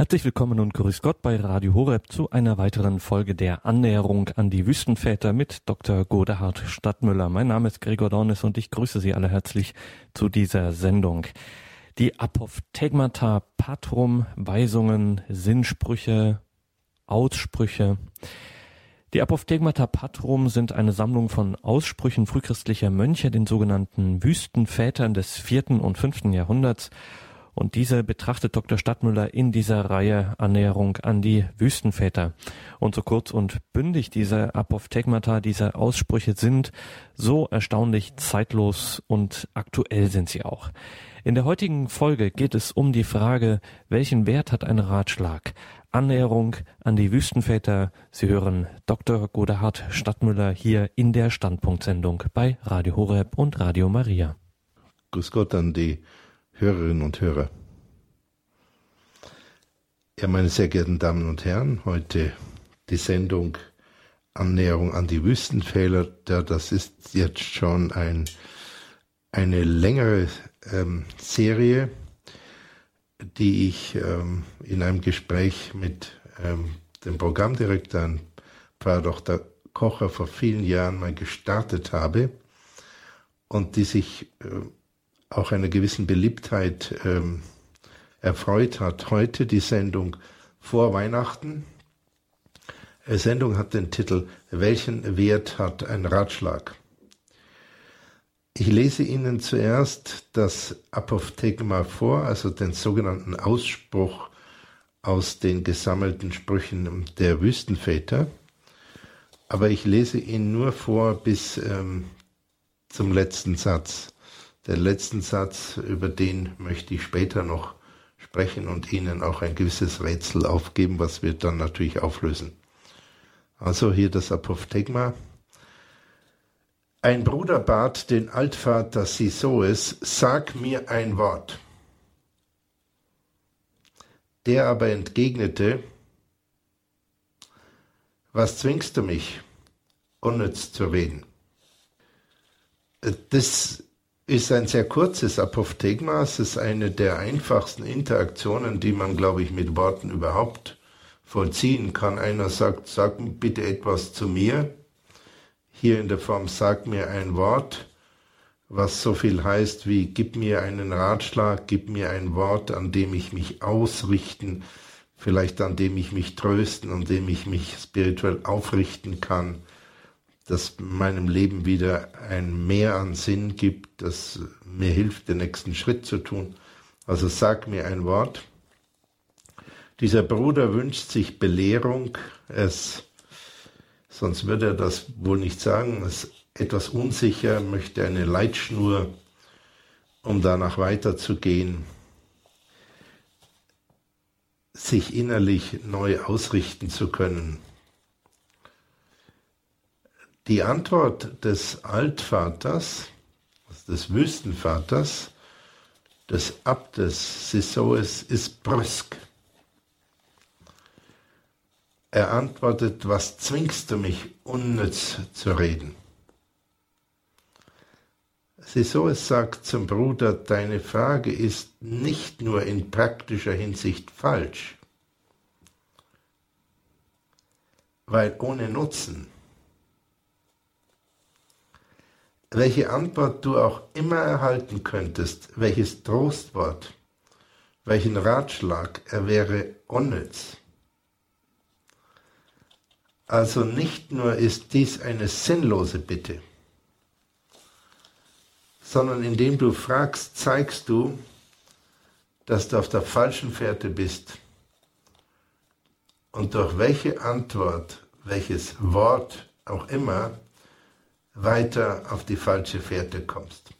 Herzlich willkommen und grüß Gott bei Radio Horeb zu einer weiteren Folge der Annäherung an die Wüstenväter mit Dr. Godehard Stadtmüller. Mein Name ist Gregor Dornis und ich grüße Sie alle herzlich zu dieser Sendung. Die Apophthegmata Patrum, Weisungen, Sinnsprüche, Aussprüche. Die Apophthegmata Patrum sind eine Sammlung von Aussprüchen frühchristlicher Mönche, den sogenannten Wüstenvätern des vierten und fünften Jahrhunderts und diese betrachtet Dr. Stadtmüller in dieser Reihe Annäherung an die Wüstenväter. Und so kurz und bündig diese Apophthegmata, diese Aussprüche sind, so erstaunlich zeitlos und aktuell sind sie auch. In der heutigen Folge geht es um die Frage, welchen Wert hat ein Ratschlag? Annäherung an die Wüstenväter. Sie hören Dr. Godehard Stadtmüller hier in der Standpunktsendung bei Radio Horeb und Radio Maria. Grüß Gott an die Hörerinnen und Hörer. Ja, meine sehr geehrten Damen und Herren, heute die Sendung Annäherung an die Wüstenfehler. Das ist jetzt schon ein, eine längere ähm, Serie, die ich ähm, in einem Gespräch mit ähm, dem Programmdirektor Pfarrer Dr. Kocher vor vielen Jahren mal gestartet habe und die sich äh, auch einer gewissen Beliebtheit ähm, erfreut hat. Heute die Sendung vor Weihnachten. Die Sendung hat den Titel Welchen Wert hat ein Ratschlag? Ich lese Ihnen zuerst das Apophthegma vor, also den sogenannten Ausspruch aus den gesammelten Sprüchen der Wüstenväter. Aber ich lese ihn nur vor bis ähm, zum letzten Satz. Den letzten Satz, über den möchte ich später noch sprechen und Ihnen auch ein gewisses Rätsel aufgeben, was wir dann natürlich auflösen. Also hier das Apophthegma. Ein Bruder bat den Altvater Sisoes, sag mir ein Wort. Der aber entgegnete, was zwingst du mich, unnütz zu reden? Das ist ein sehr kurzes Apophthegma. Es ist eine der einfachsten Interaktionen, die man, glaube ich, mit Worten überhaupt vollziehen kann. Einer sagt, sag bitte etwas zu mir. Hier in der Form, sag mir ein Wort, was so viel heißt wie, gib mir einen Ratschlag, gib mir ein Wort, an dem ich mich ausrichten, vielleicht an dem ich mich trösten, an dem ich mich spirituell aufrichten kann das meinem Leben wieder ein Mehr an Sinn gibt, das mir hilft, den nächsten Schritt zu tun. Also sag mir ein Wort. Dieser Bruder wünscht sich Belehrung. Es, sonst würde er das wohl nicht sagen. Er ist etwas unsicher, möchte eine Leitschnur, um danach weiterzugehen, sich innerlich neu ausrichten zu können. Die Antwort des Altvaters, des Wüstenvaters, des Abtes Sisoes ist brüsk. Er antwortet, was zwingst du mich, unnütz zu reden? Sisoes sagt zum Bruder, deine Frage ist nicht nur in praktischer Hinsicht falsch, weil ohne Nutzen welche Antwort du auch immer erhalten könntest, welches Trostwort, welchen Ratschlag, er wäre unnütz. Also nicht nur ist dies eine sinnlose Bitte, sondern indem du fragst, zeigst du, dass du auf der falschen Fährte bist. Und durch welche Antwort, welches Wort auch immer, weiter auf die falsche Fährte kommst.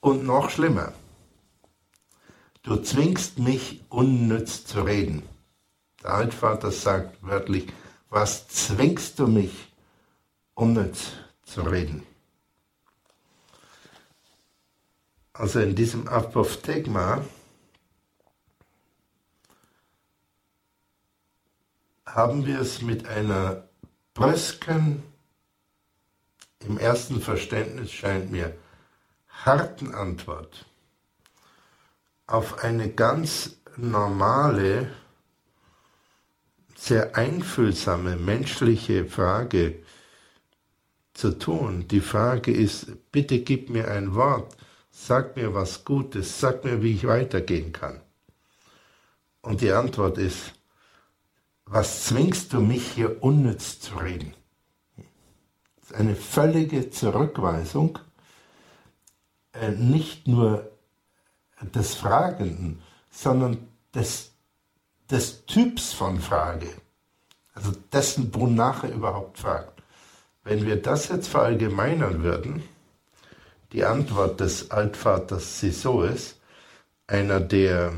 Und noch schlimmer, du zwingst mich unnütz zu reden. Der Altvater sagt wörtlich, was zwingst du mich unnütz zu reden? Also in diesem Apophthegma haben wir es mit einer brüsken im ersten Verständnis scheint mir harten Antwort auf eine ganz normale, sehr einfühlsame menschliche Frage zu tun. Die Frage ist, bitte gib mir ein Wort, sag mir was Gutes, sag mir, wie ich weitergehen kann. Und die Antwort ist, was zwingst du mich hier unnütz zu reden? Eine völlige Zurückweisung, äh, nicht nur des Fragenden, sondern des, des Typs von Frage, also dessen, wonach er überhaupt fragt. Wenn wir das jetzt verallgemeinern würden, die Antwort des Altvaters Sisoes, einer der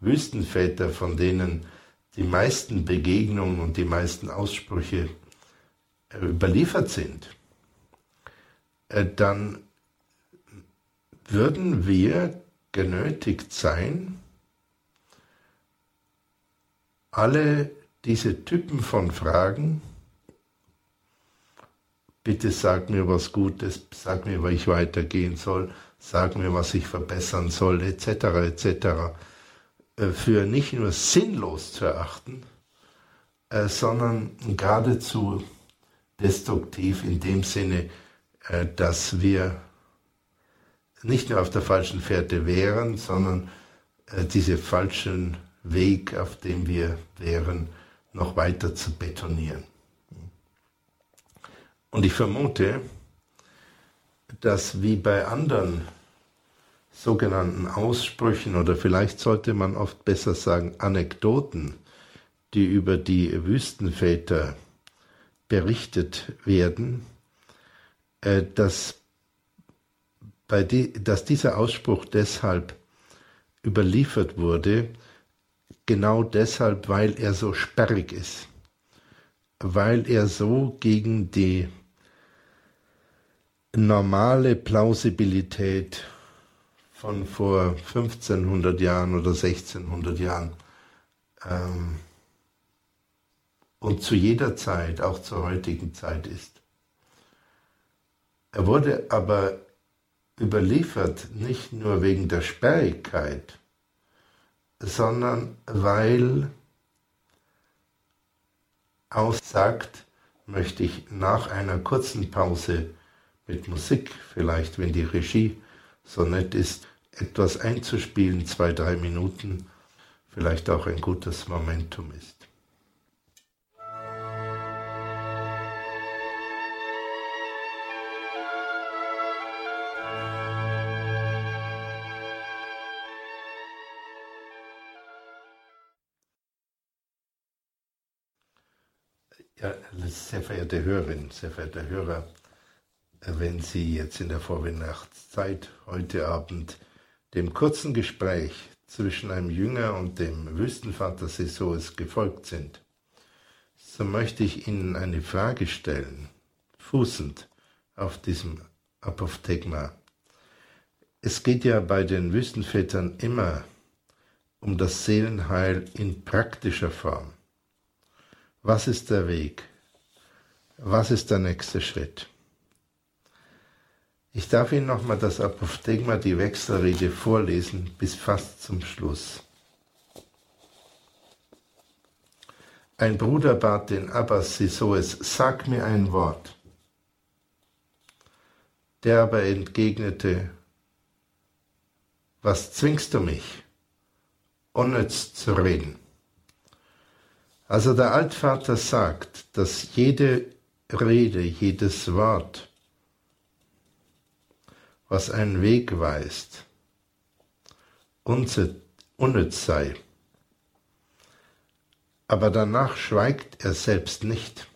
Wüstenväter, von denen die meisten Begegnungen und die meisten Aussprüche überliefert sind, äh, dann würden wir genötigt sein, alle diese Typen von Fragen, bitte sag mir was Gutes, sag mir, wie ich weitergehen soll, sag mir, was ich verbessern soll, etc., etc., äh, für nicht nur sinnlos zu erachten, äh, sondern geradezu destruktiv in dem Sinne, äh, dass wir nicht nur auf der falschen Fährte wären, sondern äh, diese falschen Weg, auf dem wir wären, noch weiter zu betonieren. Und ich vermute, dass wie bei anderen sogenannten Aussprüchen oder vielleicht sollte man oft besser sagen Anekdoten, die über die Wüstenväter berichtet werden, äh, dass bei die, dass dieser Ausspruch deshalb überliefert wurde, genau deshalb, weil er so sperrig ist, weil er so gegen die normale Plausibilität von vor 1500 Jahren oder 1600 Jahren ähm, und zu jeder Zeit, auch zur heutigen Zeit ist. Er wurde aber überliefert, nicht nur wegen der Sperrigkeit, sondern weil aussagt, möchte ich nach einer kurzen Pause mit Musik, vielleicht wenn die Regie so nett ist, etwas einzuspielen, zwei, drei Minuten, vielleicht auch ein gutes Momentum ist. Ja, sehr verehrte Hörerinnen, sehr verehrte Hörer, wenn Sie jetzt in der Vorweihnachtszeit heute Abend dem kurzen Gespräch zwischen einem Jünger und dem Wüstenvater Sesoes gefolgt sind, so möchte ich Ihnen eine Frage stellen, fußend auf diesem Apophthegma. Es geht ja bei den Wüstenvätern immer um das Seelenheil in praktischer Form. Was ist der Weg? Was ist der nächste Schritt? Ich darf Ihnen nochmal das Apophthegma, die Wechselrede vorlesen, bis fast zum Schluss. Ein Bruder bat den Abbas Sisoes, sag mir ein Wort. Der aber entgegnete, was zwingst du mich, unnütz zu reden? Also der Altvater sagt, dass jede Rede, jedes Wort, was einen Weg weist, unnütz sei. Aber danach schweigt er selbst nicht,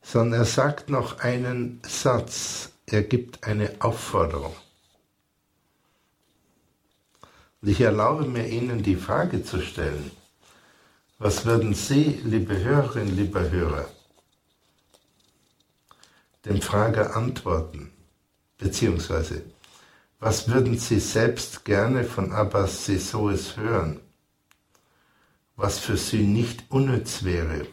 sondern er sagt noch einen Satz, er gibt eine Aufforderung. Und ich erlaube mir Ihnen die Frage zu stellen, was würden Sie, liebe Hörerinnen, lieber Hörer, dem Frager antworten? Beziehungsweise, was würden Sie selbst gerne von Abbas Sesoes hören, was für Sie nicht unnütz wäre?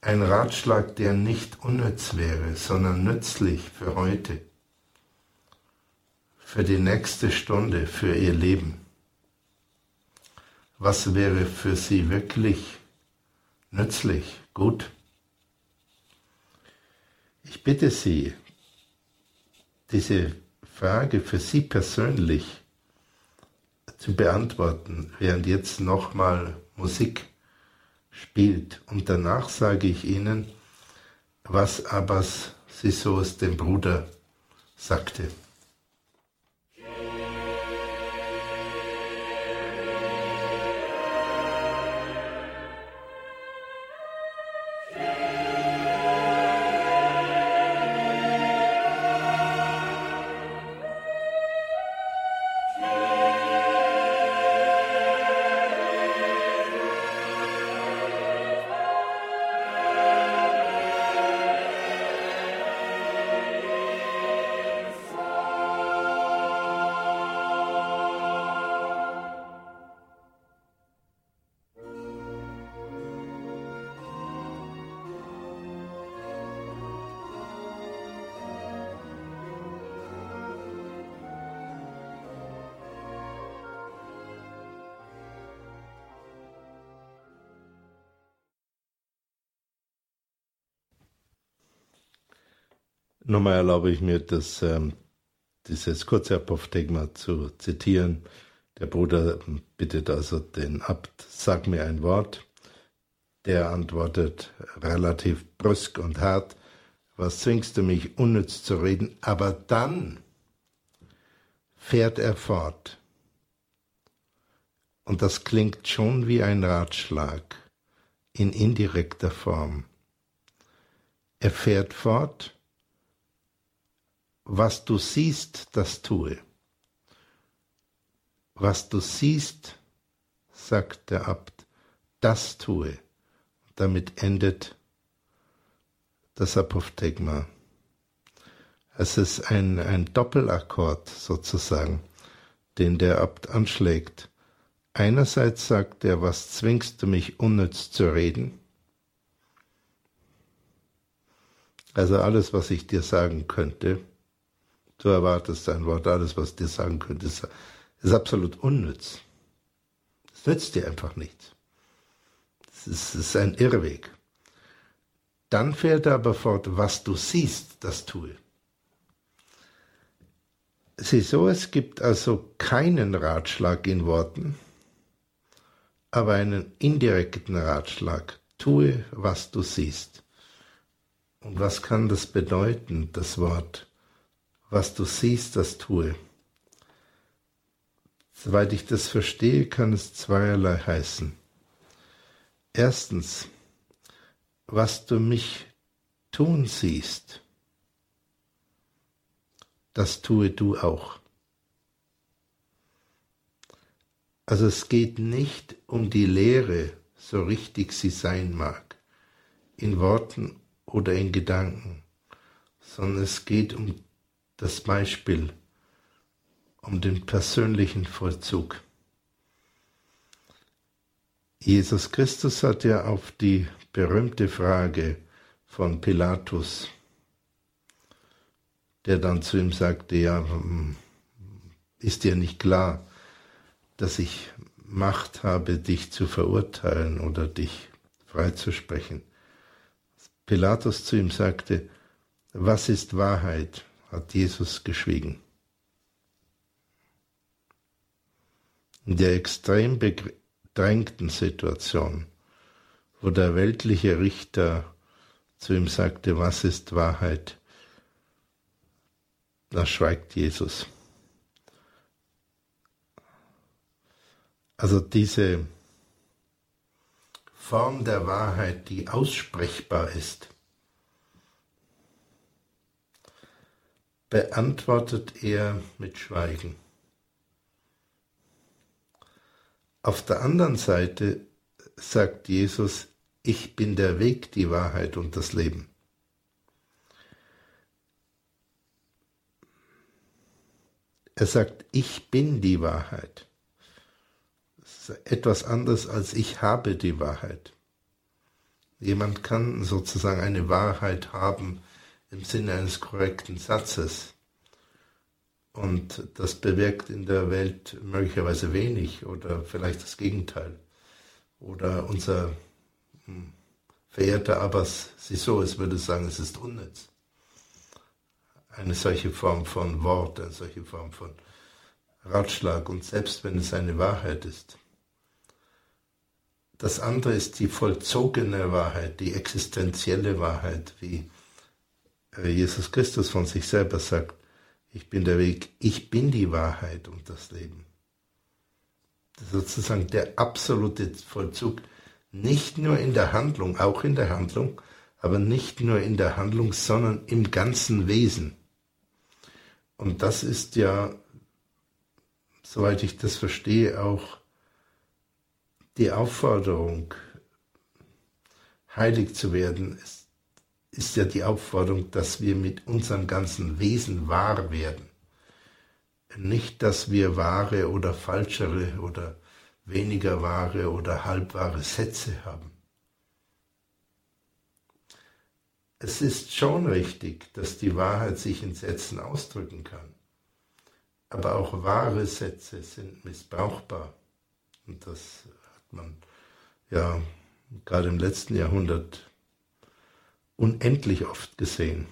Ein Ratschlag, der nicht unnütz wäre, sondern nützlich für heute, für die nächste Stunde, für ihr Leben. Was wäre für sie wirklich nützlich, gut? Ich bitte Sie, diese Frage für Sie persönlich zu beantworten, während jetzt nochmal Musik spielt. Und danach sage ich Ihnen, was Abbas Sisos dem Bruder sagte. Nochmal erlaube ich mir, das, ähm, dieses kurze Apophthegma zu zitieren. Der Bruder bittet also den Abt, sag mir ein Wort. Der antwortet relativ brüsk und hart, was zwingst du mich unnütz zu reden? Aber dann fährt er fort. Und das klingt schon wie ein Ratschlag in indirekter Form. Er fährt fort was du siehst, das tue. Was du siehst, sagt der Abt, das tue. Damit endet das Apophthegma. Es ist ein, ein Doppelakkord sozusagen, den der Abt anschlägt. Einerseits sagt er, was zwingst du mich unnütz zu reden? Also alles, was ich dir sagen könnte, Du erwartest ein Wort, alles, was dir sagen könnte, ist, absolut unnütz. Es nützt dir einfach nichts. Es ist, ist ein Irrweg. Dann fährt er aber fort, was du siehst, das tue. Sieh so, es gibt also keinen Ratschlag in Worten, aber einen indirekten Ratschlag. Tue, was du siehst. Und was kann das bedeuten, das Wort? Was du siehst, das tue. Soweit ich das verstehe, kann es zweierlei heißen. Erstens, was du mich tun siehst, das tue du auch. Also es geht nicht um die Lehre, so richtig sie sein mag, in Worten oder in Gedanken, sondern es geht um das Beispiel um den persönlichen Vollzug. Jesus Christus hat ja auf die berühmte Frage von Pilatus, der dann zu ihm sagte, ja, hm, ist dir nicht klar, dass ich Macht habe, dich zu verurteilen oder dich freizusprechen. Pilatus zu ihm sagte, was ist Wahrheit? Hat Jesus geschwiegen. In der extrem bedrängten Situation, wo der weltliche Richter zu ihm sagte, was ist Wahrheit, da schweigt Jesus. Also diese Form der Wahrheit, die aussprechbar ist, beantwortet er mit Schweigen. Auf der anderen Seite sagt Jesus, ich bin der Weg, die Wahrheit und das Leben. Er sagt, ich bin die Wahrheit. Das ist etwas anderes als ich habe die Wahrheit. Jemand kann sozusagen eine Wahrheit haben, im Sinne eines korrekten Satzes. Und das bewirkt in der Welt möglicherweise wenig oder vielleicht das Gegenteil. Oder unser hm, verehrter Abbas Sisoes würde sagen, es ist unnütz. Eine solche Form von Wort, eine solche Form von Ratschlag und selbst wenn es eine Wahrheit ist. Das andere ist die vollzogene Wahrheit, die existenzielle Wahrheit, wie Jesus Christus von sich selber sagt, ich bin der Weg, ich bin die Wahrheit und das Leben. Das sozusagen der absolute Vollzug, nicht nur in der Handlung, auch in der Handlung, aber nicht nur in der Handlung, sondern im ganzen Wesen. Und das ist ja soweit ich das verstehe, auch die Aufforderung, heilig zu werden, ist, ist ja die Aufforderung, dass wir mit unserem ganzen Wesen wahr werden. Nicht, dass wir wahre oder falschere oder weniger wahre oder halbwahre Sätze haben. Es ist schon richtig, dass die Wahrheit sich in Sätzen ausdrücken kann aber auch wahre Sätze sind missbrauchbar. Und das hat man ja gerade im letzten Jahrhundert unendlich oft gesehen.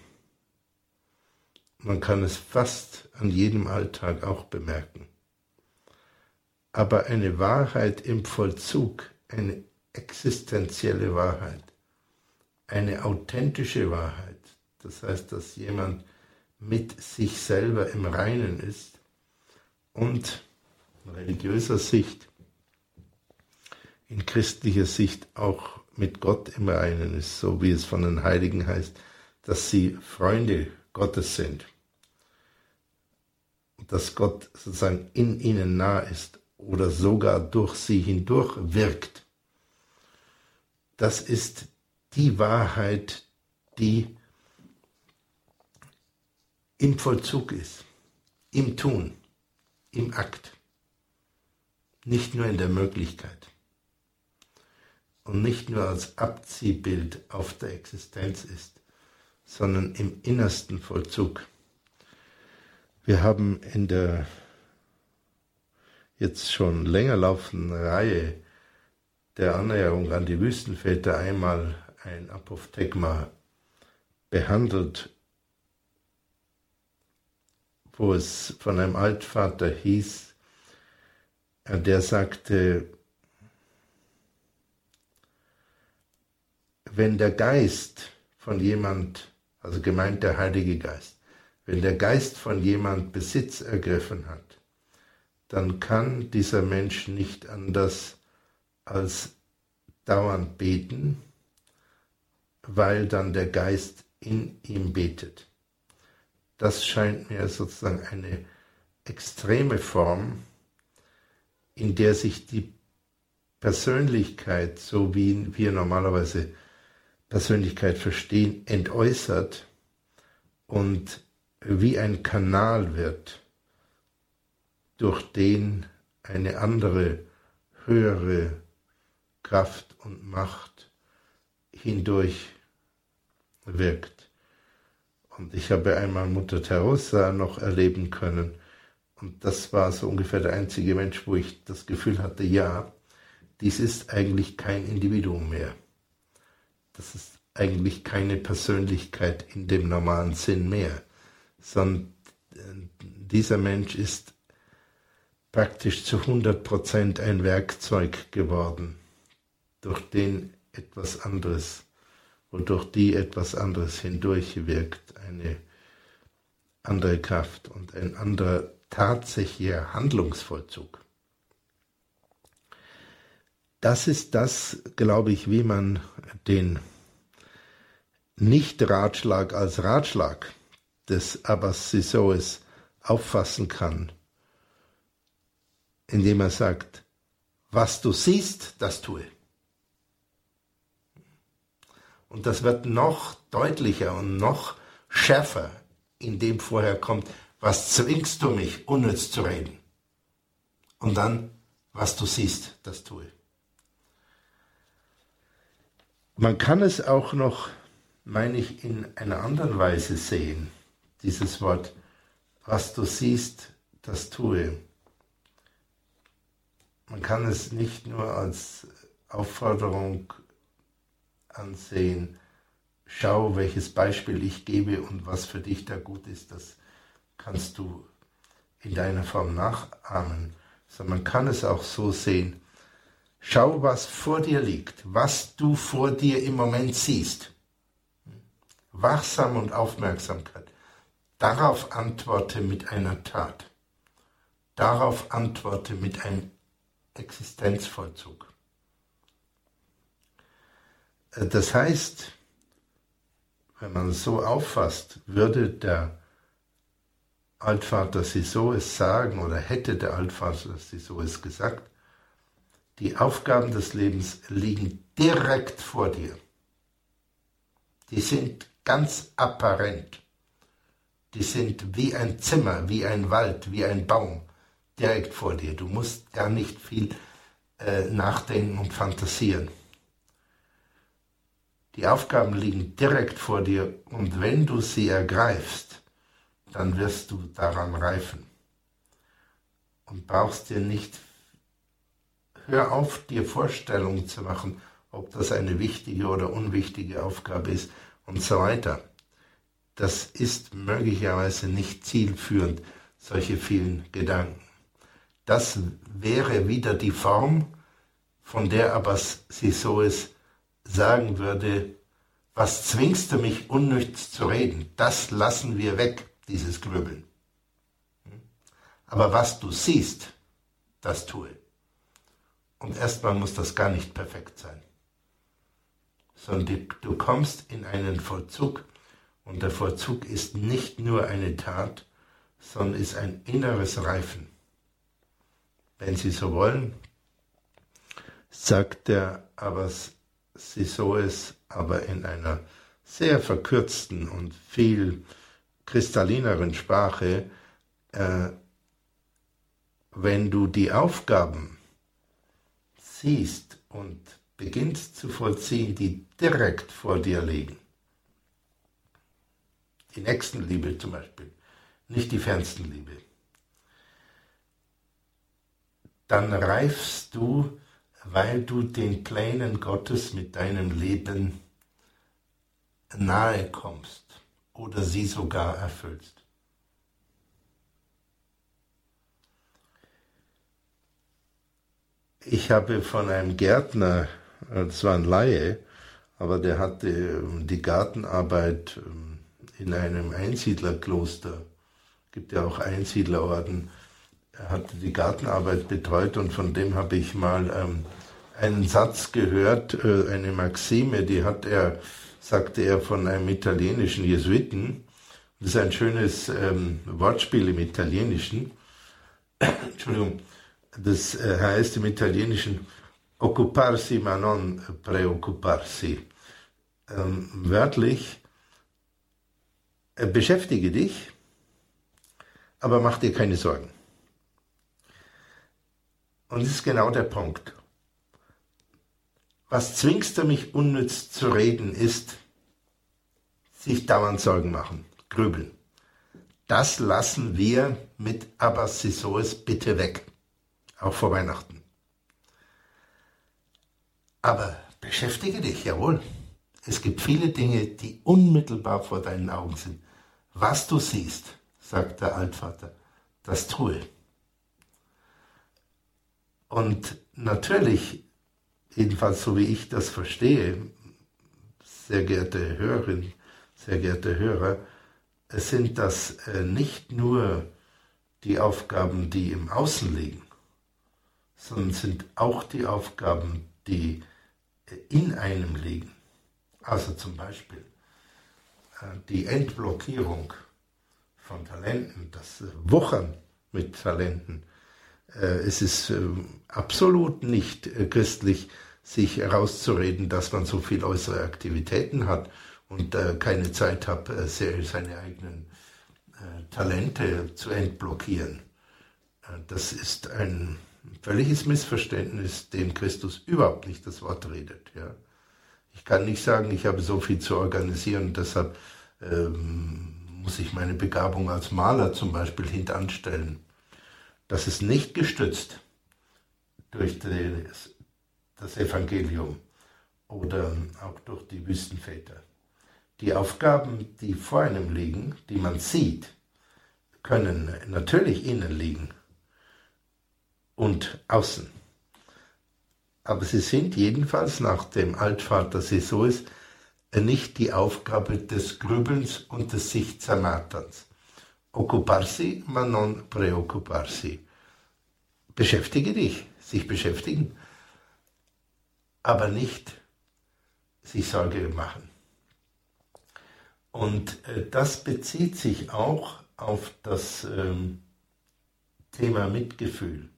Man kann es fast an jedem Alltag auch bemerken. Aber eine Wahrheit im Vollzug, eine existenzielle Wahrheit, eine authentische Wahrheit, das heißt, dass jemand mit sich selber im Reinen ist, und religiöser Sicht, in christlicher Sicht auch mit Gott im Reinen ist, so wie es von den Heiligen heißt, dass sie Freunde Gottes sind. Dass Gott sozusagen in ihnen nah ist oder sogar durch sie hindurch wirkt. Das ist die Wahrheit, die im Vollzug ist, im Tun im Akt, nicht nur in der Möglichkeit und nicht nur als Abziehbild auf der Existenz ist, sondern im innersten Vollzug. Wir haben in der jetzt schon länger laufenden Reihe der Annäherung an die Wüstenväter einmal ein Apophthegma behandelt wo es von einem Altvater hieß, der sagte, wenn der Geist von jemand, also gemeint der Heilige Geist, wenn der Geist von jemand Besitz ergriffen hat, dann kann dieser Mensch nicht anders als dauernd beten, weil dann der Geist in ihm betet. Das scheint mir sozusagen eine extreme Form, in der sich die Persönlichkeit, so wie wir normalerweise Persönlichkeit verstehen, entäußert und wie ein Kanal wird, durch den eine andere, höhere Kraft und Macht hindurch wirkt. Und ich habe einmal Mutter Teresa noch erleben können. Und das war so ungefähr der einzige Mensch, wo ich das Gefühl hatte, ja, dies ist eigentlich kein Individuum mehr. Das ist eigentlich keine Persönlichkeit in dem normalen Sinn mehr, sondern äh, dieser Mensch ist praktisch zu 100% ein Werkzeug geworden, durch den etwas anderes wodurch die etwas anderes hindurchwirkt, eine andere Kraft und ein anderer tatsächlicher Handlungsvollzug. Das ist das, glaube ich, wie man den Nicht-Ratschlag als Ratschlag des Abbas Sisoes auffassen kann, indem er sagt, was du siehst, das tue. Und das wird noch deutlicher und noch schärfer, indem vorher kommt, was zwingst du mich, unnütz zu reden? Und dann, was du siehst, das tue. Man kann es auch noch, meine ich, in einer anderen Weise sehen, dieses Wort was du siehst, das tue. Man kann es nicht nur als Aufforderung ansehen, schau, welches Beispiel ich gebe und was für dich da gut ist, das kannst du in deiner Form nachahmen, sondern man kann es auch so sehen, schau, was vor dir liegt, was du vor dir im Moment siehst. Wachsam und Aufmerksamkeit. Darauf antworte mit einer Tat. Darauf antworte mit einem Existenzvollzug. Äh, das heißt, wenn man es so auffasst, würde der Altvater Sisoes sagen oder hätte der Altvater Sisoes gesagt, die Aufgaben des Lebens liegen direkt vor dir. Die sind ganz apparent. Die sind wie ein Zimmer, wie ein Wald, wie ein Baum direkt vor dir. Du musst gar nicht viel äh, nachdenken und fantasieren. Die Aufgaben liegen direkt vor dir und wenn du sie ergreifst, dann wirst du daran reifen und brauchst dir nicht, hör auf, dir Vorstellungen zu machen, ob das eine wichtige oder unwichtige Aufgabe ist und so weiter. Das ist möglicherweise nicht zielführend, solche vielen Gedanken. Das wäre wieder die Form, von der aber sie so es sagen würde, was zwingst du mich unnütz zu reden? Das lassen wir weg, dieses Grübeln. Aber was du siehst, das tue. Und erstmal muss das gar nicht perfekt sein, sondern du kommst in einen Vollzug und der Vollzug ist nicht nur eine Tat, sondern ist ein inneres Reifen. Wenn Sie so wollen, sagt der Abbas Sisoes aber in einer sehr verkürzten und viel kristallineren Sprache, äh, wenn du die Aufgaben siehst und beginnst zu vollziehen, die direkt vor dir liegen, die Nächstenliebe zum Beispiel, nicht die Fernstenliebe, dann reifst du weil du den Plänen Gottes mit deinem Leben nahe kommst oder sie sogar erfüllst. Ich habe von einem Gärtner, das war ein Laie, aber der hatte ähm, die Gartenarbeit ähm, in einem Einsiedlerkloster, gibt ja auch Einsiedlerorden, er hatte die Gartenarbeit betreut und von dem habe ich mal ähm, einen Satz gehört, äh, eine Maxime, die hat er, sagte er, von einem italienischen Jesuiten. Das ist ein schönes Wortspiel im Italienischen. Entschuldigung, das äh, heißt im Italienischen occuparsi ma non preoccuparsi. Ähm, wörtlich, äh, beschäftige dich, aber mach dir keine Sorgen. Und das ist genau der Punkt. Was zwingst du mich unnütz zu reden, ist sich dauernd Sorgen machen, grübeln. Das lassen wir mit Abbas Sisoes bitte weg, auch vor Weihnachten. Aber beschäftige dich, jawohl. Es gibt viele Dinge, die unmittelbar vor deinen Augen sind. Was du siehst, sagt der Altvater, das tue. Und natürlich, jedenfalls so wie ich das verstehe, sehr geehrte Hörerin, sehr geehrte Hörer, es sind das äh, nicht nur die Aufgaben, die im Außen liegen, sondern sind auch die Aufgaben, die äh, in einem liegen. Also zum Beispiel äh, die Entblockierung von Talenten, das Wuchern mit Talenten, äh, es ist absolut nicht äh, christlich, sich herauszureden, dass man so viel äußere Aktivitäten hat und äh, keine Zeit hat, seine eigenen Talente zu entblockieren. Das ist ein völliges Missverständnis, dem Christus überhaupt nicht das Wort redet. Ja. Ich kann nicht sagen, ich habe so viel zu organisieren, deshalb ähm, muss ich meine Begabung als Maler zum Beispiel hintanstellen. Das ist nicht gestützt durch das, Evangelium oder auch durch die Wüstenväter. Die Aufgaben, die vor einem liegen, die man sieht, können natürlich innen liegen und außen. Aber sie sind jedenfalls nach dem Altvater Sesois nicht die Aufgabe des Grübelns und des sich Zermarterns. Occuparsi, ma non preoccuparsi. Beschäftige dich, sich beschäftigen, aber nicht sich Sorge machen. Und äh, das bezieht sich auch auf das ähm, Thema Mitgefühl.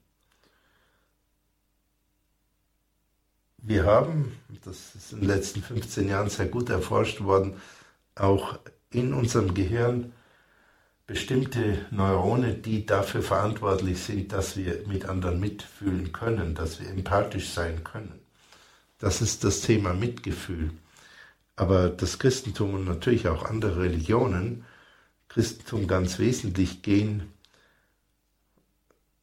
Wir haben, das ist in den letzten 15 Jahren sehr gut erforscht worden, auch in unserem Gehirn bestimmte Neurone, die dafür verantwortlich sind, dass wir mit anderen mitfühlen können, dass wir empathisch sein können. Das ist das Thema Mitgefühl. Aber das Christentum und natürlich auch andere Religionen, Christentum ganz wesentlich, gehen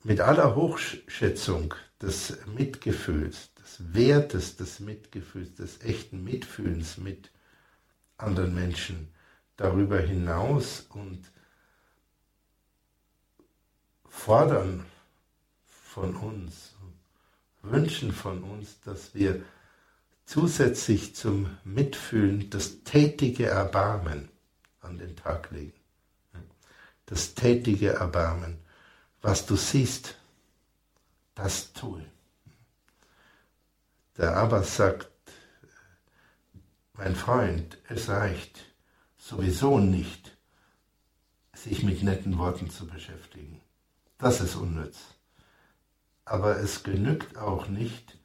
mit aller Hochschätzung des Mitgefühls, des Wertes des Mitgefühls, des echten Mitfühlens mit anderen Menschen darüber hinaus und fordern von uns, wünschen von uns, dass wir zusätzlich zum Mitfühlen das tätige Erbarmen an den Tag legen. Das tätige Erbarmen. Was du siehst, das tue. Der Abbas sagt, mein Freund, es reicht sowieso nicht, sich mit netten Worten zu beschäftigen. Das ist unnütz. Aber es genügt auch nicht,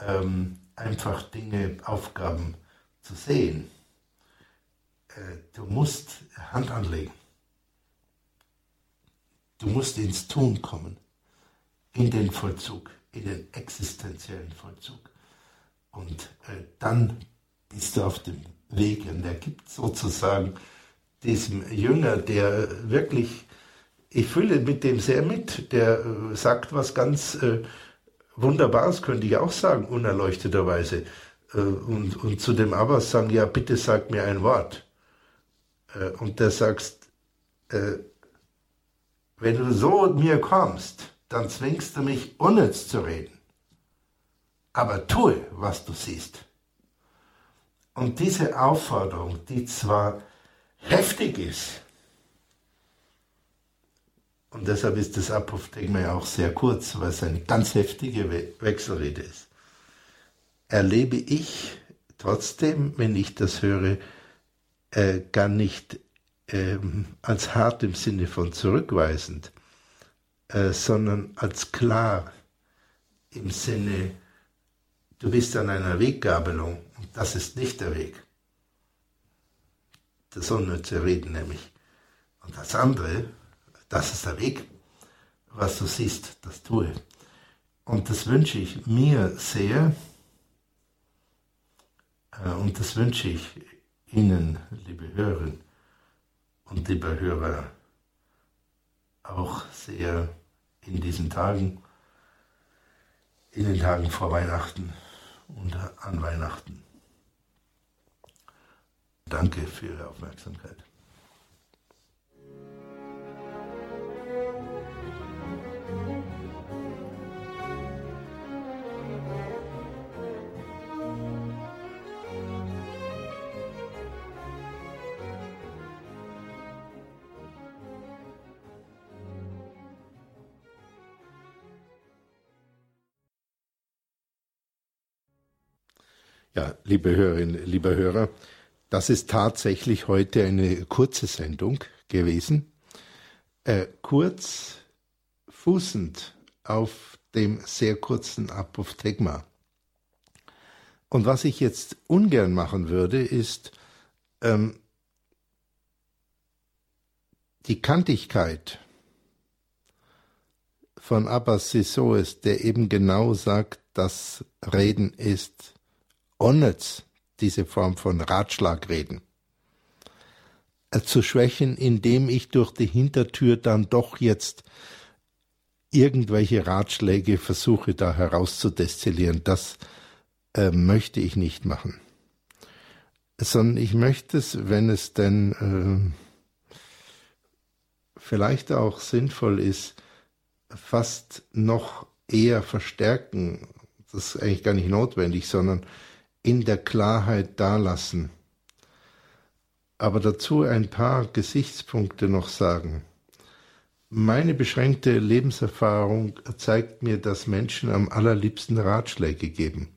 ähm, einfach Dinge, Aufgaben zu sehen. Äh, du musst Hand anlegen. Du musst ins Tun kommen, in den Vollzug in den existenziellen Vollzug. Und äh, dann bist du auf dem Weg. Und er gibt sozusagen diesem Jünger, der wirklich, ich fühle mit dem sehr mit, der äh, sagt was ganz äh, Wunderbares, könnte ich auch sagen, unerleuchteterweise. Äh, und, und zu dem Abbas sagen, ja, bitte sag mir ein Wort. Äh, und der sagst, äh, wenn du so mir kommst, dann zwingst du mich unnütz zu reden. Aber tue, was du siehst. Und diese Aufforderung, die zwar heftig ist, und deshalb ist das Apophthegma ja auch sehr kurz, weil es eine ganz heftige Wechselrede ist, erlebe ich trotzdem, wenn ich das höre, äh, gar nicht äh, als hart im Sinne von zurückweisend, äh, sondern als klar im Sinne, du bist an einer Weggabelung und das ist nicht der Weg. Das unnütze Reden nämlich. Und das andere, das ist der Weg. Was du siehst, das tue. Und das wünsche ich mir sehr. Äh, und das wünsche ich Ihnen, liebe Hörerinnen und liebe Hörer, auch sehr in diesen Tagen, in den Tagen vor Weihnachten und an Weihnachten. Danke für Ihre Aufmerksamkeit. Ja, liebe Hörerinnen, lieber Hörer, das ist tatsächlich heute eine kurze Sendung gewesen. Äh, kurz, fußend auf dem sehr kurzen Apophthegma. Und was ich jetzt ungern machen würde, ist ähm, die Kantigkeit von Abbas Sisoes, der eben genau sagt, dass Reden ist unnütz, diese Form von Ratschlagreden. äh, zu schwächen, indem ich durch die Hintertür dann doch jetzt irgendwelche Ratschläge versuche da herauszudestillieren. Das äh, möchte ich nicht machen. Sondern ich möchte es, wenn es denn äh, vielleicht auch sinnvoll ist, fast noch eher verstärken. Das ist eigentlich gar nicht notwendig, sondern in der Klarheit dalassen. Aber dazu ein paar Gesichtspunkte noch sagen. Meine beschränkte Lebenserfahrung zeigt mir, dass Menschen am allerliebsten Ratschläge geben.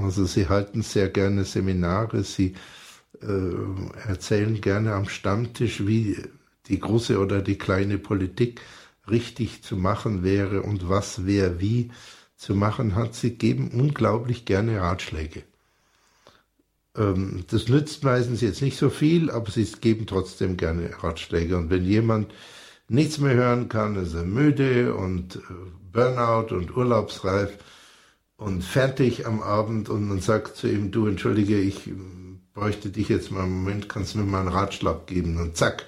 Also sie halten sehr gerne Seminare, sie äh, erzählen gerne am Stammtisch, wie die große oder die kleine Politik richtig zu machen wäre und was wer wie zu machen hat. Sie geben unglaublich gerne Ratschläge. Ähm, das nützt meistens jetzt nicht so viel, aber sie geben trotzdem gerne Ratschläge. Und wenn jemand nichts mehr hören kann, ist er müde und äh, Burnout und urlaubsreif und fertig am Abend und man sagt zu ihm, du entschuldige, ich ähm, bräuchte dich jetzt mal einen Moment, kannst du mir mal einen Ratschlag geben und zack,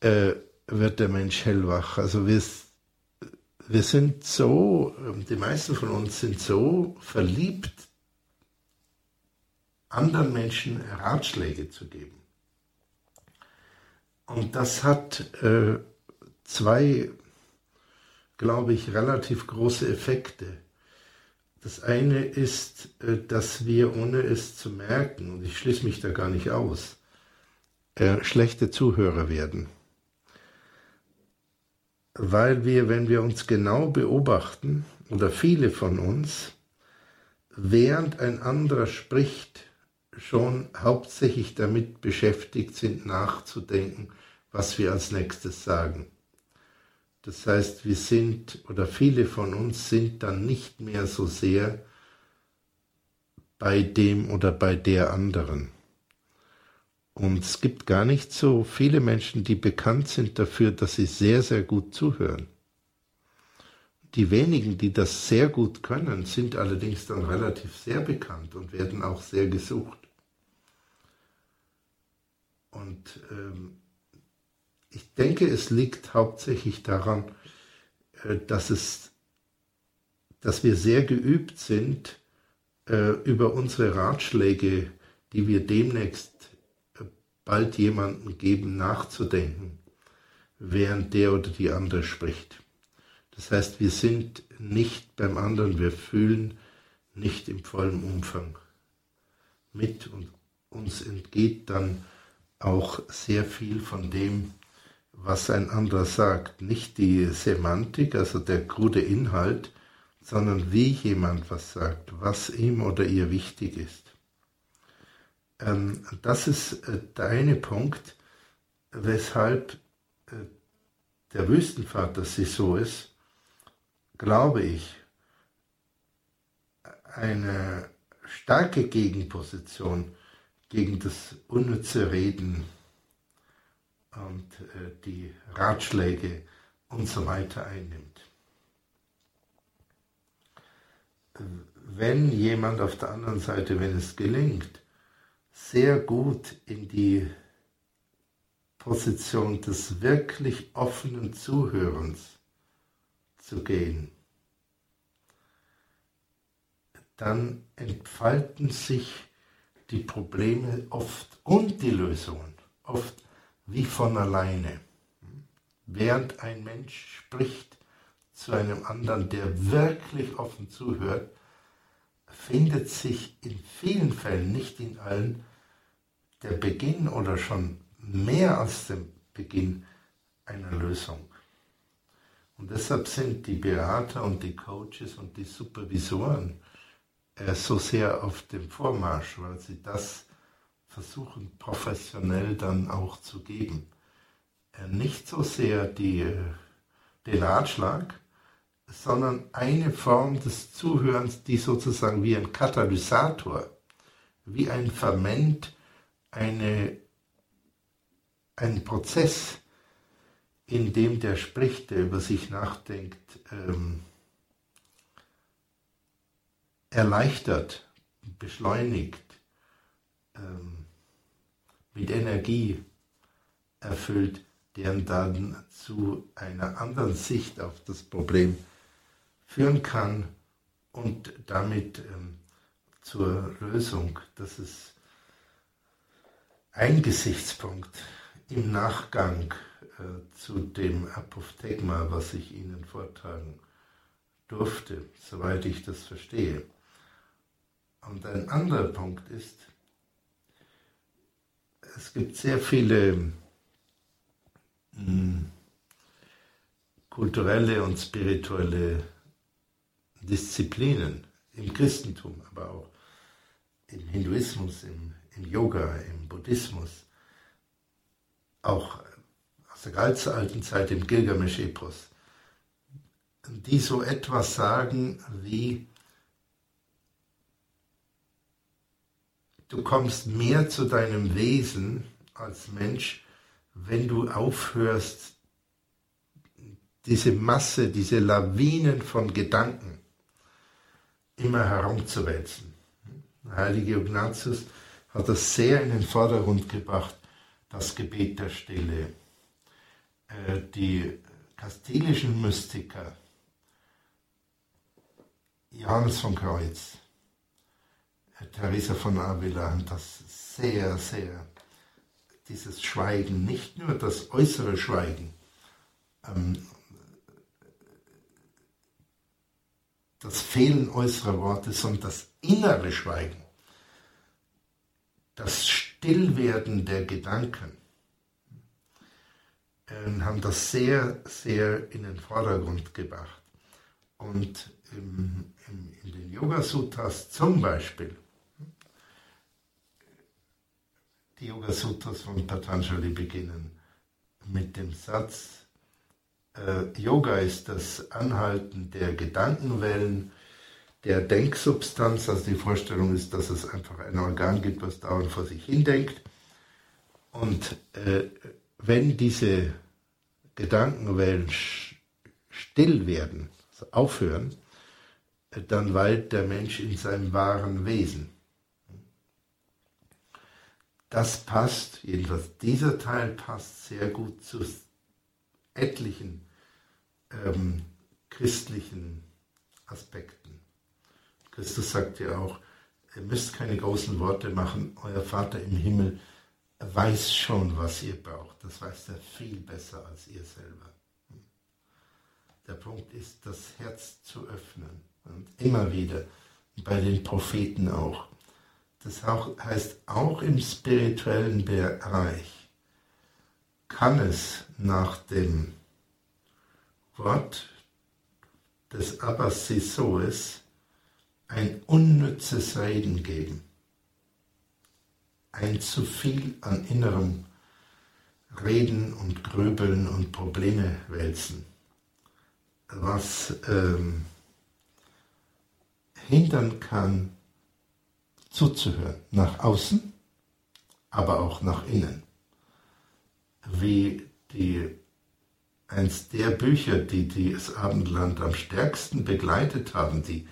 äh, wird der Mensch hellwach. Also wir, wir sind so, die meisten von uns sind so verliebt, anderen Menschen Ratschläge zu geben. Und das hat äh, zwei, glaube ich, relativ große Effekte. Das eine ist, äh, dass wir, ohne es zu merken, und ich schließe mich da gar nicht aus, äh, schlechte Zuhörer werden weil wir, wenn wir uns genau beobachten, oder viele von uns, während ein anderer spricht, schon hauptsächlich damit beschäftigt sind, nachzudenken, was wir als nächstes sagen. Das heißt, wir sind, oder viele von uns sind dann nicht mehr so sehr bei dem oder bei der anderen. Und es gibt gar nicht so viele Menschen, die bekannt sind dafür, dass sie sehr, sehr gut zuhören. Die wenigen, die das sehr gut können, sind allerdings dann relativ sehr bekannt und werden auch sehr gesucht. Und ähm, ich denke, es liegt hauptsächlich daran, äh, dass, es, dass wir sehr geübt sind, äh, über unsere Ratschläge, die wir demnächst bald jemanden geben, nachzudenken, während der oder die andere spricht. Das heißt, wir sind nicht beim anderen, wir fühlen nicht im vollen Umfang mit und uns entgeht dann auch sehr viel von dem, was ein anderer sagt. Nicht die Semantik, also der krude Inhalt, sondern wie jemand was sagt, was ihm oder ihr wichtig ist. Ähm, das ist äh, der eine Punkt, weshalb äh, der Wüstenvater sie so ist, glaube ich, eine starke Gegenposition gegen das unnütze Reden und äh, die Ratschläge und so weiter einnimmt. Wenn jemand auf der anderen Seite, wenn es gelingt, sehr gut in die Position des wirklich offenen Zuhörens zu gehen, dann entfalten sich die Probleme oft und die Lösungen oft wie von alleine. Während ein Mensch spricht zu einem anderen, der wirklich offen zuhört, findet sich in vielen Fällen, nicht in allen, der Beginn oder schon mehr als der Beginn einer Lösung. Und deshalb sind die Berater und die Coaches und die Supervisoren äh, so sehr auf dem Vormarsch, weil sie das versuchen professionell dann auch zu geben. Äh, nicht so sehr die, äh, den Ratschlag, sondern eine Form des Zuhörens, die sozusagen wie ein Katalysator, wie ein Ferment, eine, ein Prozess, in dem der spricht, der über sich nachdenkt, ähm, erleichtert, beschleunigt, ähm, mit Energie erfüllt, deren dann zu einer anderen Sicht auf das Problem führen kann und damit ähm, zur Lösung. Das ist ein Gesichtspunkt im Nachgang äh, zu dem Apophthegma, was ich Ihnen vortragen durfte, soweit ich das verstehe. Und ein anderer Punkt ist, es gibt sehr viele mh, hm, kulturelle und spirituelle Disziplinen im Christentum, aber auch im Hinduismus, im, im Yoga, im Buddhismus, auch aus der ganz alten Zeit im Gilgamesch-Epos, die so etwas sagen wie, du kommst mehr zu deinem Wesen als Mensch, wenn du aufhörst, diese Masse, diese Lawinen von Gedanken immer herumzuwälzen. Heilige Ignatius hat das sehr in den Vordergrund gebracht, das Gebet der Stille. Äh, die kastilischen Mystiker, Johannes von Kreuz, Teresa von Avila haben das sehr, sehr, dieses Schweigen, nicht nur das äußere Schweigen, ähm, das Fehlen äußerer Worte, sondern das innere Schweigen, das Stillwerden der Gedanken, äh, haben das sehr, sehr in den Vordergrund gebracht. Und im, im, in den Yoga Sutras zum Beispiel Die Yoga Sutras von Patanjali beginnen mit dem Satz, äh, Yoga ist das Anhalten der Gedankenwellen, der Denksubstanz, also die Vorstellung ist, dass es einfach ein Organ gibt, was dauernd vor sich hindenkt. Und äh, wenn diese Gedankenwellen still werden, also aufhören, äh, dann weilt der Mensch in seinem wahren Wesen. Das passt, jedenfalls dieser Teil passt sehr gut zu etlichen ähm, christlichen Aspekten. Christus sagt ja auch, ihr müsst keine großen Worte machen, euer Vater im Himmel weiß schon, was ihr braucht. Das weiß er viel besser als ihr selber. Der Punkt ist, das Herz zu öffnen. Und immer wieder, bei den Propheten auch. Das heißt, auch im spirituellen Bereich kann es nach dem Wort des Abbas Sisoes ein unnützes Reden geben, ein zu viel an innerem Reden und Grübeln und Probleme wälzen, was ähm, hindern kann, zuzuhören, nach außen, aber auch nach innen. Wie die, eins der Bücher, die das Abendland am stärksten begleitet haben, die,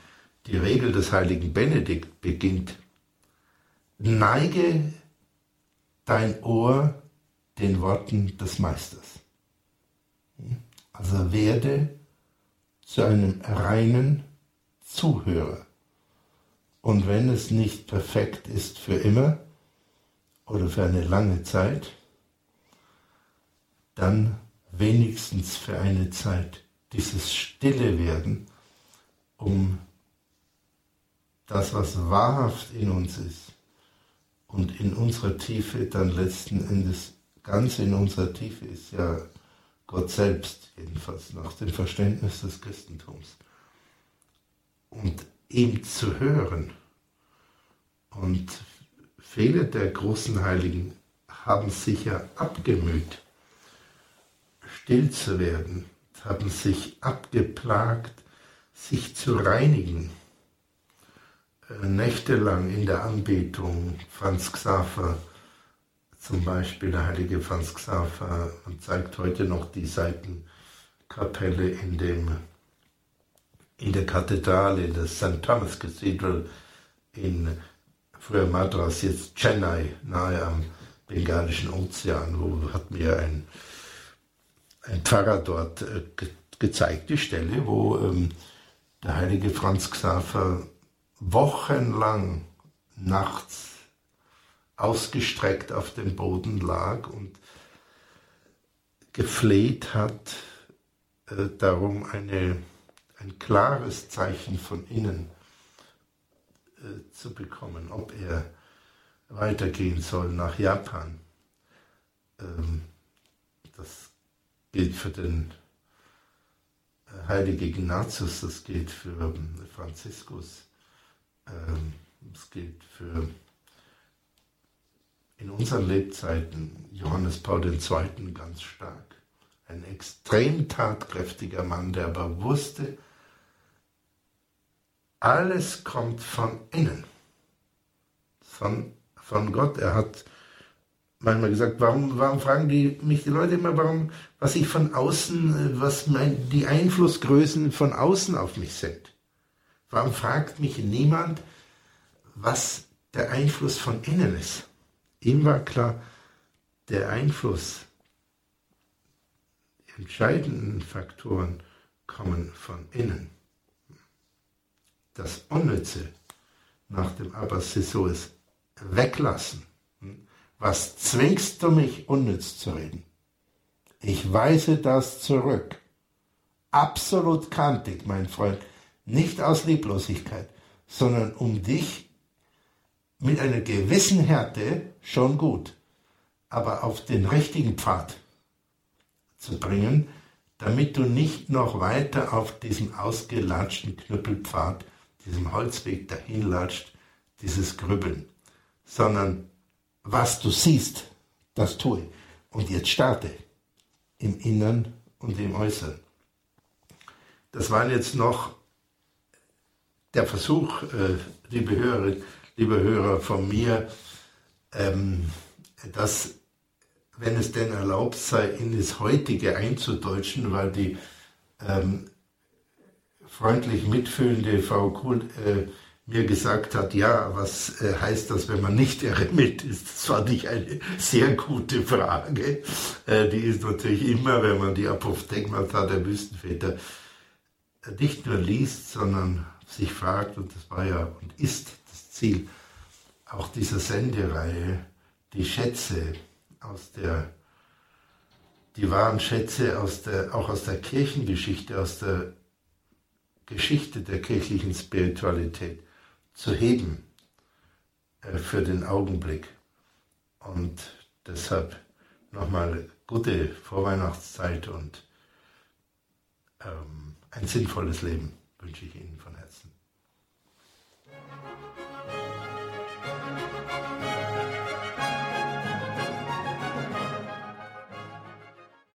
die Regel des heiligen Benedikt beginnt, neige dein Ohr den Worten des Meisters. Also werde zu einem reinen Zuhörer. Und wenn es nicht perfekt ist für immer oder für eine lange Zeit, dann wenigstens für eine Zeit dieses Stille werden, um das, was wahrhaft in uns ist und in unserer Tiefe dann letzten Endes ganz in unserer Tiefe ist ja Gott selbst, jedenfalls nach dem Verständnis des Christentums. Und ihm zu hören. Und viele der großen Heiligen haben sich ja abgemüht, still zu werden, haben sich abgeplagt, sich zu reinigen. Äh, nächtelang in der Anbetung, Franz Xaver zum Beispiel, der heilige Franz Xaver, man zeigt heute noch die Seitenkapelle in dem in der Kathedrale, in der St. Thomas Cathedral in früher Madras, jetzt Chennai, nahe am Bengalischen Ozean, wo hat mir ein, ein Pfarrer dort äh, ge gezeigt, die Stelle, wo ähm, der heilige Franz Xaver wochenlang nachts ausgestreckt auf dem Boden lag und gefleht hat, äh, darum eine, ein klares Zeichen von innen äh, zu bekommen, ob er weitergehen soll nach Japan. Ähm, das gilt für den äh, heiligen Ignatius, das gilt für ähm, Franziskus, ähm, das gilt für in unseren Lebzeiten Johannes Paul II. ganz stark. Ein extrem tatkräftiger Mann, der aber wusste, alles kommt von innen, von, von Gott. Er hat manchmal gesagt, warum, warum fragen die mich die Leute immer, warum, was ich von außen, was mein, die Einflussgrößen von außen auf mich sind. Warum fragt mich niemand, was der Einfluss von innen ist? Ihm war klar, der Einfluss, die entscheidenden Faktoren kommen von innen. Das Unnütze nach dem Abbas ist weglassen. Was zwingst du mich, unnütz zu reden? Ich weise das zurück. Absolut kantig, mein Freund. Nicht aus Lieblosigkeit, sondern um dich mit einer gewissen Härte schon gut, aber auf den richtigen Pfad zu bringen, damit du nicht noch weiter auf diesem ausgelatschten Knüppelpfad, diesem Holzweg dahinlatscht, dieses Grübeln, sondern was du siehst, das tue. Und jetzt starte im Innern und im Äußeren. Das war jetzt noch der Versuch, äh, liebe Hörerinnen, liebe Hörer, von mir, ähm, dass, wenn es denn erlaubt sei, in das heutige einzudeutschen, weil die ähm, freundlich mitfühlende Frau Kuhl äh, mir gesagt hat, ja, was äh, heißt das, wenn man nicht Eremit ist? Das fand ich eine sehr gute Frage. Äh, die ist natürlich immer, wenn man die Apophthegmata der Wüstenväter nicht nur liest, sondern sich fragt, und das war ja und ist Ziel auch dieser Sendereihe, die Schätze aus der, die wahren Schätze aus der, auch aus der Kirchengeschichte, aus der Geschichte der kirchlichen Spiritualität zu heben äh, für den Augenblick. Und deshalb nochmal gute Vorweihnachtszeit und ähm, ein sinnvolles Leben wünsche ich Ihnen.